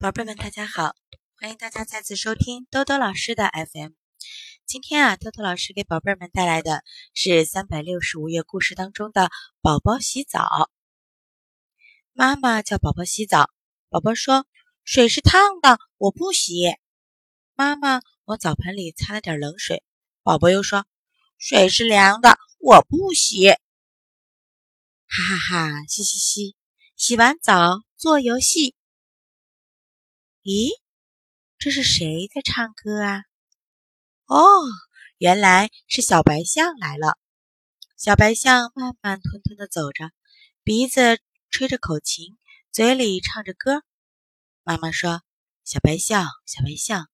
宝贝们，大家好！欢迎大家再次收听兜兜老师的 FM。今天啊，兜兜老师给宝贝们带来的是三百六十五页故事当中的《宝宝洗澡》。妈妈叫宝宝洗澡，宝宝说：“水是烫的，我不洗。”妈妈往澡盆里擦了点冷水，宝宝又说：“水是凉的，我不洗。”哈哈哈！嘻嘻嘻！洗完澡做游戏。咦，这是谁在唱歌啊？哦，原来是小白象来了。小白象慢慢吞吞地走着，鼻子吹着口琴，嘴里唱着歌。妈妈说：“小白象，小白象，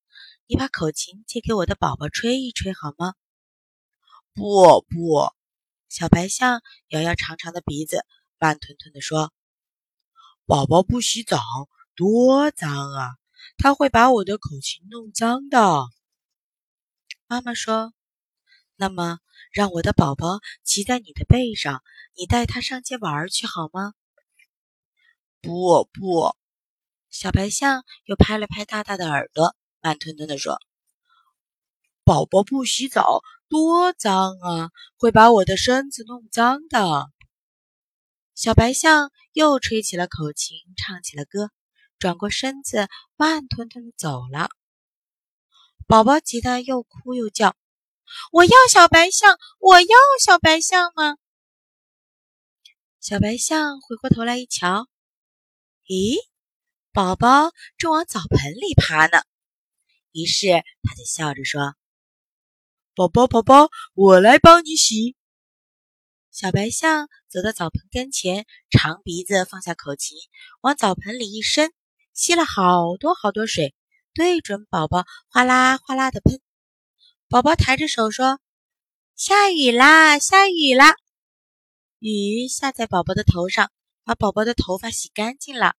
你把口琴借给我的宝宝吹一吹好吗？”不不，小白象摇摇长长的鼻子，慢吞吞地说：“宝宝不洗澡。”多脏啊！他会把我的口琴弄脏的。妈妈说：“那么，让我的宝宝骑在你的背上，你带他上街玩去好吗？”不不，小白象又拍了拍大大的耳朵，慢吞吞地说：“宝宝不洗澡多脏啊，会把我的身子弄脏的。”小白象又吹起了口琴，唱起了歌。转过身子，慢吞吞的走了。宝宝急得又哭又叫：“我要小白象！我要小白象吗？”小白象回过头来一瞧，咦，宝宝正往澡盆里爬呢。于是他就笑着说：“宝宝，宝宝，我来帮你洗。”小白象走到澡盆跟前，长鼻子放下口琴，往澡盆里一伸。吸了好多好多水，对准宝宝，哗啦哗啦的喷。宝宝抬着手说：“下雨啦，下雨啦！”雨下在宝宝的头上，把宝宝的头发洗干净了。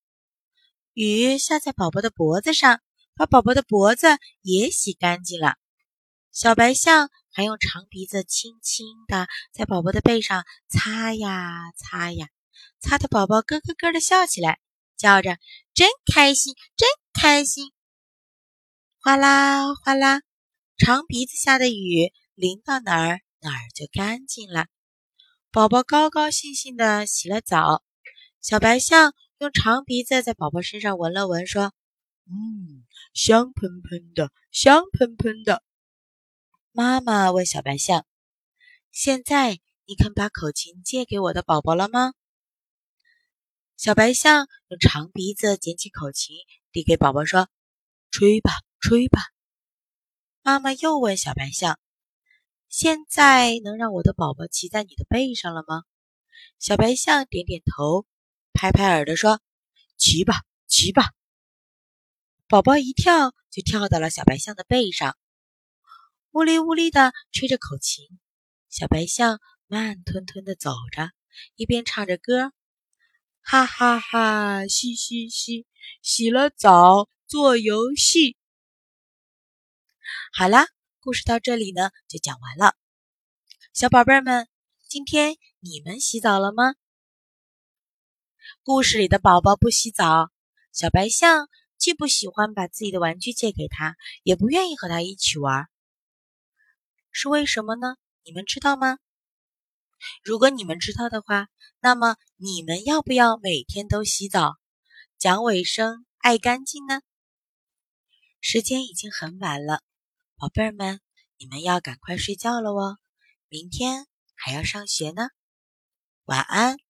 雨下在宝宝的脖子上，把宝宝的脖子也洗干净了。小白象还用长鼻子轻轻地在宝宝的背上擦呀擦呀，擦得宝宝咯咯咯的笑起来。叫着，真开心，真开心！哗啦哗啦，长鼻子下的雨淋到哪儿，哪儿就干净了。宝宝高高兴兴的洗了澡。小白象用长鼻子在宝宝身上闻了闻，说：“嗯，香喷喷的，香喷喷的。”妈妈问小白象：“现在你肯把口琴借给我的宝宝了吗？”小白象用长鼻子捡起口琴，递给宝宝说：“吹吧，吹吧。”妈妈又问小白象：“现在能让我的宝宝骑在你的背上了吗？”小白象点点头，拍拍耳朵说：“骑吧，骑吧。”宝宝一跳就跳到了小白象的背上，呜哩呜哩的吹着口琴。小白象慢吞吞的走着，一边唱着歌。哈哈哈，嘻嘻嘻，洗了澡做游戏。好啦，故事到这里呢就讲完了。小宝贝们，今天你们洗澡了吗？故事里的宝宝不洗澡，小白象既不喜欢把自己的玩具借给他，也不愿意和他一起玩，是为什么呢？你们知道吗？如果你们知道的话，那么你们要不要每天都洗澡，讲卫生、爱干净呢？时间已经很晚了，宝贝儿们，你们要赶快睡觉了哦，明天还要上学呢。晚安。